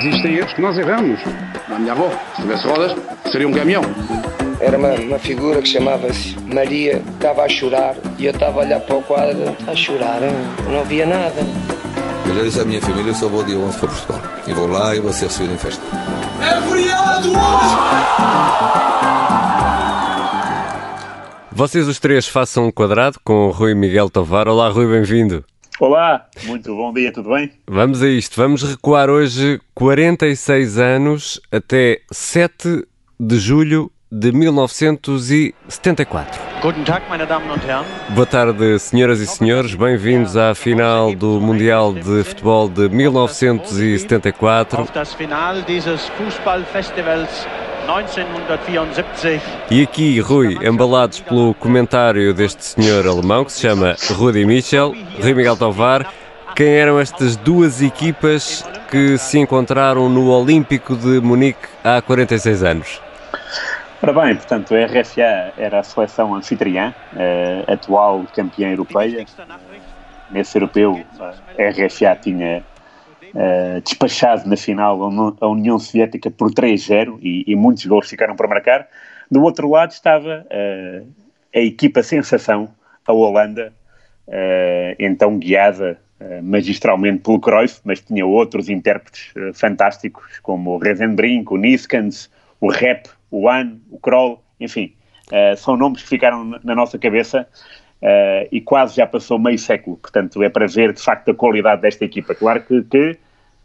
Existem erros que nós erramos. A minha avó, se tivesse rodas, seria um caminhão. Era uma, uma figura que chamava-se Maria, estava a chorar e eu estava a olhar para o quadro, a chorar, não via nada. Eu já disse à minha família, eu só vou dia 11 para Portugal. E vou lá e vou ser recebido em festa. É feriado hoje! Vocês os três façam um quadrado com o Rui Miguel Tovar. Olá, Rui, bem-vindo. Olá, muito bom dia, tudo bem? Vamos a isto. Vamos recuar hoje 46 anos até 7 de julho de 1974. Guten Tag, meine Damen und Herren. Boa tarde, senhoras e senhores. Bem-vindos à final do Mundial de Futebol de 1974. Auf das Final dieses Fußballfestivals 1974. E aqui, Rui, embalados pelo comentário deste senhor alemão que se chama Rudi Michel, Rui Miguel Tovar, quem eram estas duas equipas que se encontraram no Olímpico de Munique há 46 anos? Ora bem, portanto, a RFA era a seleção anfitriã, a atual campeã europeia. Nesse europeu, a RFA tinha uh, despachado na final a União Soviética por 3-0 e, e, muitos gols ficaram para marcar. Do outro lado estava uh, a equipa sensação, a Holanda, uh, então guiada magistralmente pelo Cruyff, mas tinha outros intérpretes fantásticos, como o Rezenbrink, o Niskans, o Rep, o An, o Kroll, enfim, são nomes que ficaram na nossa cabeça uh, e quase já passou meio século, portanto é para ver de facto a qualidade desta equipa. Claro que, que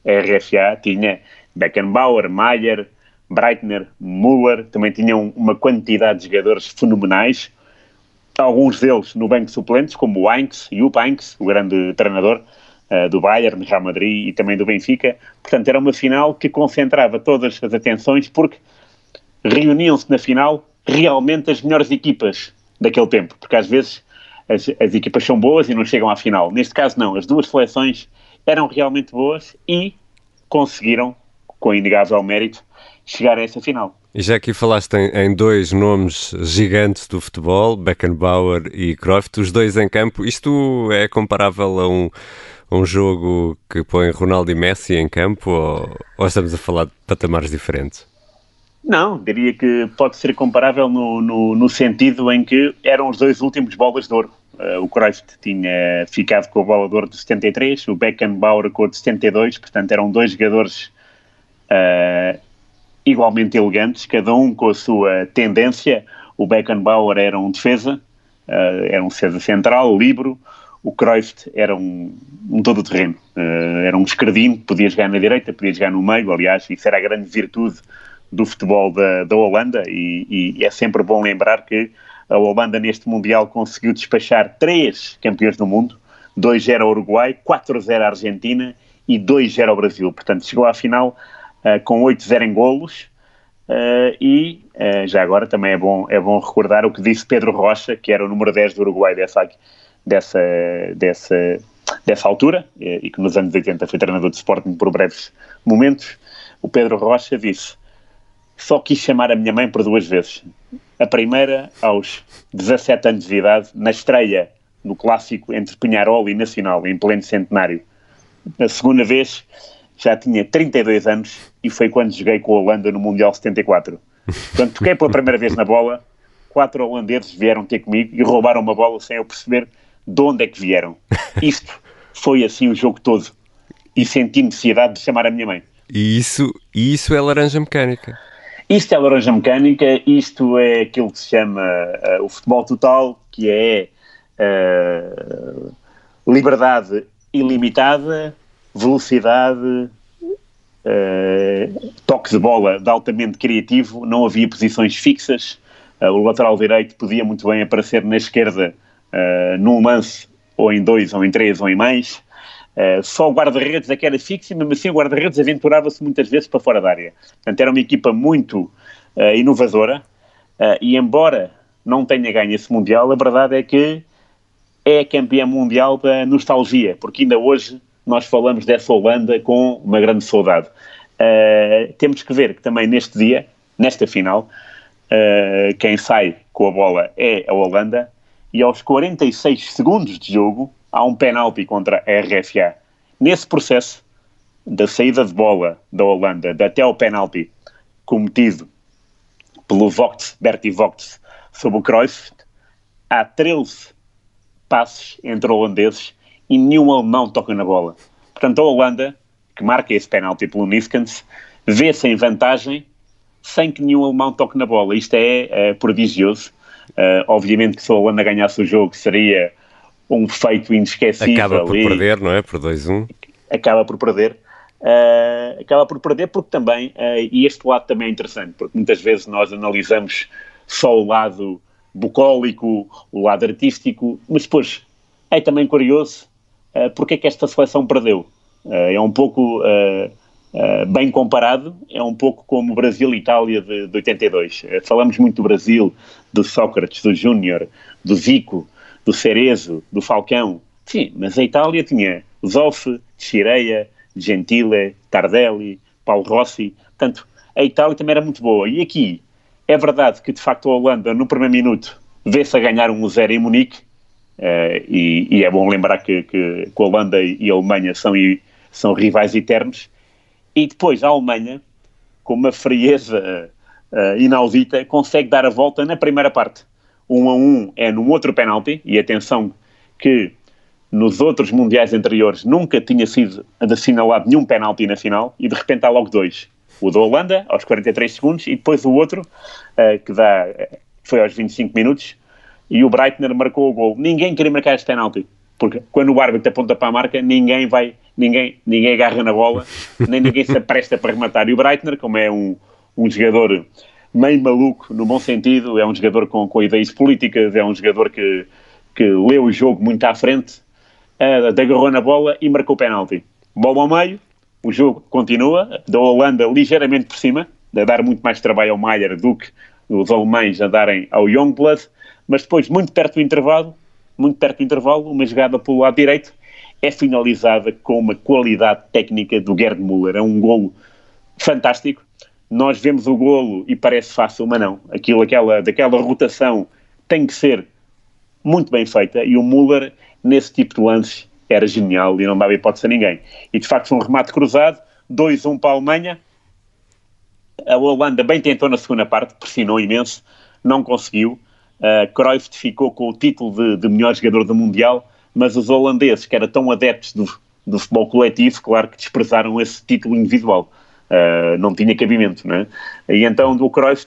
a RFA tinha Beckenbauer, Maier, Breitner, Müller, também tinham uma quantidade de jogadores fenomenais, alguns deles no banco de suplentes, como o Heinz, Jupp Heinz, o grande treinador, Uh, do Bayern, Real Madrid e também do Benfica. Portanto, era uma final que concentrava todas as atenções porque reuniam-se na final realmente as melhores equipas daquele tempo, porque às vezes as, as, equipas são boas e não chegam à final. Neste caso, não. As duas seleções eram realmente boas e conseguiram, com inegável mérito, chegar a essa final. E já aqui falaste em, em, dois nomes gigantes do futebol, Beckenbauer e Cruyff, os dois em campo. Isto é comparável a um, um jogo que põe Ronaldo e Messi em campo ou, ou estamos a falar de patamares diferentes? Não, diria que pode ser comparável no, no, no, sentido em que eram os dois últimos bolas de ouro. Uh, o Cruyff tinha ficado com a bola de ouro de 73, o Beckenbauer com a de 72, portanto eram dois jogadores uh, igualmente elegantes, cada um com a sua tendência. O Beckenbauer era um defesa, uh, era um defesa central, livre. O Cruyff era um, um todo-terreno, uh, era um escardinho, podia jogar na direita, podia jogar no meio, aliás, isso era a grande virtude do futebol da, da Holanda e, e, é sempre bom lembrar que a Holanda neste Mundial conseguiu despachar três campeões do mundo, 2-0 ao Uruguai, 4-0 à Argentina e 2-0 ao Brasil. Portanto, chegou à final uh, com 8-0 em golos uh, e uh, já agora também é bom, é bom recordar o que disse Pedro Rocha, que era o número 10 do Uruguai dessa, dessa, dessa, dessa altura e que nos anos 80 foi treinador de Sporting por breves momentos. O Pedro Rocha disse só quis chamar a minha mãe por duas vezes. A primeira, aos 17 anos de idade, na estreia no clássico entre Penharol e Nacional, em pleno centenário. A segunda vez, já tinha 32 anos e foi quando joguei com a Holanda no Mundial 74. Quando toquei pela primeira vez na bola, quatro holandeses vieram ter comigo e roubaram uma bola sem eu perceber de onde é que vieram. Isto foi assim o jogo todo. E senti necessidade de chamar a minha mãe. E isso, isso é laranja mecânica. Isto é laranja mecânica, isto é aquilo que se chama uh, o futebol total, que é uh, liberdade ilimitada, velocidade, uh, toque de bola de altamente criativo, não havia posições fixas, o lateral direito podia muito bem aparecer na esquerda num lance, ou em dois, ou em três, ou em mais, Uh, só o guarda-redes é que era fixo e mesmo assim o guarda-redes aventurava-se muitas vezes para fora da área. Portanto, era uma equipa muito uh, inovadora uh, e embora não tenha ganho esse Mundial, a verdade é que é campeã mundial da nostalgia, porque ainda hoje nós falamos dessa Holanda com uma grande saudade. temos que ver que também neste dia, nesta final, quem sai com a bola é a Holanda e aos 46 segundos de jogo há um penalti contra a RFA. Nesse processo, da saída de bola da Holanda até ao penalti cometido pelo Vogt, Bertie Vogt, sobre o Cruyff, há 13 passes entre holandeses e nenhum alemão toca na bola. Portanto, a Holanda, que marca esse penalti pelo Niskens, vê-se em vantagem sem que nenhum alemão toque na bola. Isto é, é prodigioso. Uh, obviamente que se a Holanda ganhasse o jogo seria um feito inesquecível. Acaba por e perder, não é? Por 2-1. Acaba por perder. Uh, acaba por perder porque também, uh, e este lado também é interessante, porque muitas vezes nós analisamos só o lado bucólico, o lado artístico, mas depois é também curioso uh, porque é que esta seleção perdeu. Uh, é um pouco uh, bem comparado, é um pouco como Brasil e Itália de, de 82. falamos muito do Brasil, do Sócrates, do Júnior, do Zico, do Cerezo, do Falcão. Sim, mas a Itália tinha Zoff, Chireia, Gentile, Tardelli, Paulo Rossi. Portanto, a Itália também era muito boa. E aqui, é verdade que de facto a Holanda, no primeiro minuto, vê-se a ganhar um 0 em Munique. Uh, e, e, é bom lembrar que, que, que, a Holanda e a Alemanha são, são rivais eternos. E depois a Alemanha, com uma frieza uh, inaudita, consegue dar a volta na primeira parte. Um a um é num outro penalti, e atenção que nos outros mundiais anteriores nunca tinha sido assinalado nenhum penalti na final e de repente há logo dois. O da Holanda, aos 43 segundos, e depois o outro, uh, que dá, foi aos 25 minutos, e o Breitner marcou o gol. Ninguém queria marcar este penalti, porque quando o árbitro aponta para a marca, ninguém vai, ninguém, ninguém agarra na bola, nem ninguém se apresta para rematar. E o Breitner, como é um, um jogador meio maluco, no bom sentido, é um jogador com, com ideias políticas, é um jogador que, que lê o jogo muito à frente, uh, agarrou na bola e marcou o penalti. Bola ao meio, o jogo continua, da Holanda ligeiramente por cima, a dar muito mais trabalho ao Maier do que os alemães a darem ao Youngblood, mas depois, muito perto do intervalo, muito perto do intervalo, uma jogada pelo lado direito é finalizada com uma qualidade técnica do Gerd Müller. É um golo fantástico. Nós vemos o golo e parece fácil, mas não. Aquilo, aquela, daquela rotação tem que ser muito bem feita e o Müller, nesse tipo de lance, era genial e não dava hipótese a ninguém. E de facto foi um remate cruzado, 2-1 para a Alemanha. A Holanda bem tentou na segunda parte, pressionou imenso, não conseguiu. Uh, Cruyff ficou com o título de, de, melhor jogador do Mundial, mas os holandeses, que eram tão adeptos do, do futebol coletivo, claro que desprezaram esse título individual. Uh, não tinha cabimento, né? E então o Cruyff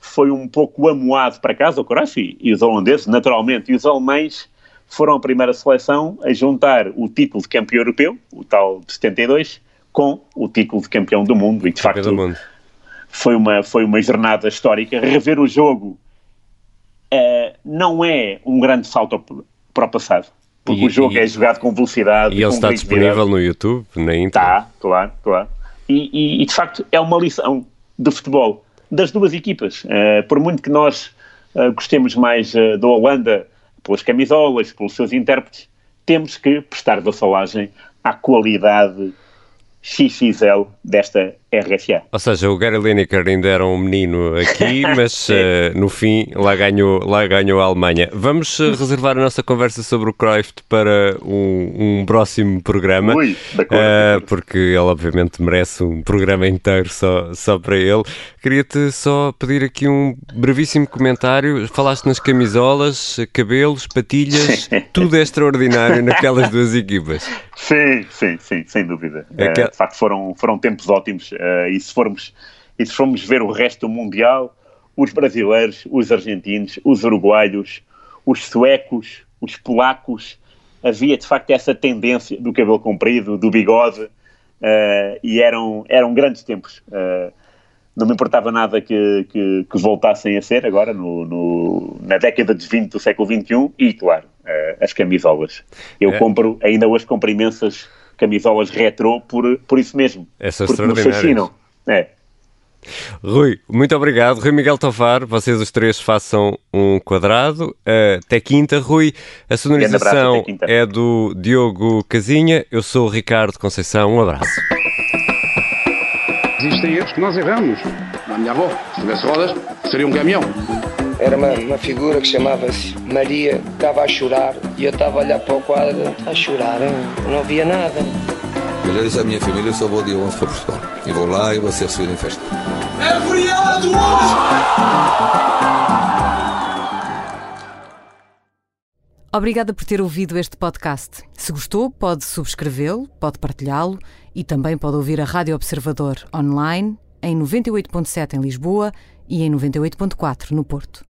foi um pouco amoado para casa, o Cruyff e, e os holandeses, naturalmente, e os alemães foram a primeira seleção a juntar o título de campeão europeu, o tal de 72, com o título de campeão do mundo. E de facto foi uma, foi uma jornada histórica. Rever o jogo uh, não é um grande salto para o passado. Porque e, o jogo e, é jogado com velocidade. E ele está disponível no YouTube, na internet. Está, claro, claro. E, e, de facto é uma lição de futebol das duas equipas. Uh, por muito que nós uh, gostemos mais da Holanda pelas camisolas, pelos seus intérpretes, temos que prestar vassalagem à qualidade XXL desta RFA. Ou seja, o Gary Lineker ainda era um menino aqui, mas uh, no fim lá ganhou, lá ganhou a Alemanha. Vamos uh, reservar a nossa conversa sobre o Cruyff para um, um próximo programa, Ui, uh, porque ele obviamente merece um programa inteiro só, só para ele. Queria-te só pedir aqui um brevíssimo comentário. Falaste nas camisolas, cabelos, patilhas, tudo é extraordinário naquelas duas equipas. Sim, sim, sim, sem dúvida. Que... de facto foram, foram tempos ótimos Uh, e, se formos, e se formos ver o resto do Mundial, os brasileiros, os argentinos, os uruguaios, os suecos, os polacos, havia de facto essa tendência do cabelo comprido, do bigode, uh, e eram, eram grandes tempos. Uh, não me importava nada que, que, que voltassem a ser agora, no, no, na década de 20 do século XXI, e claro, uh, as camisolas. Eu é. compro, ainda hoje compro imensas camisolas retrô por, por isso mesmo. Essas porque me fascinam. É. Rui, muito obrigado. Rui Miguel Tovar, vocês os três façam um quadrado. Até quinta, Rui. A sonorização é do Diogo Casinha. Eu sou o Ricardo Conceição. Um abraço. Existem erros que nós erramos. A minha avó, se tivesse rodas, seria um caminhão. Era uma, uma figura que chamava-se Maria, estava a chorar e eu estava a olhar para o quadro, a chorar, não havia nada. Eu disse à minha família, eu só vou dia 11 para Portugal. E vou lá e vou ser recebido em festa. É feriado hoje! Obrigada por ter ouvido este podcast. Se gostou, pode subscrevê-lo, pode partilhá-lo e também pode ouvir a Rádio Observador online em 98.7 em Lisboa e em 98.4 no Porto.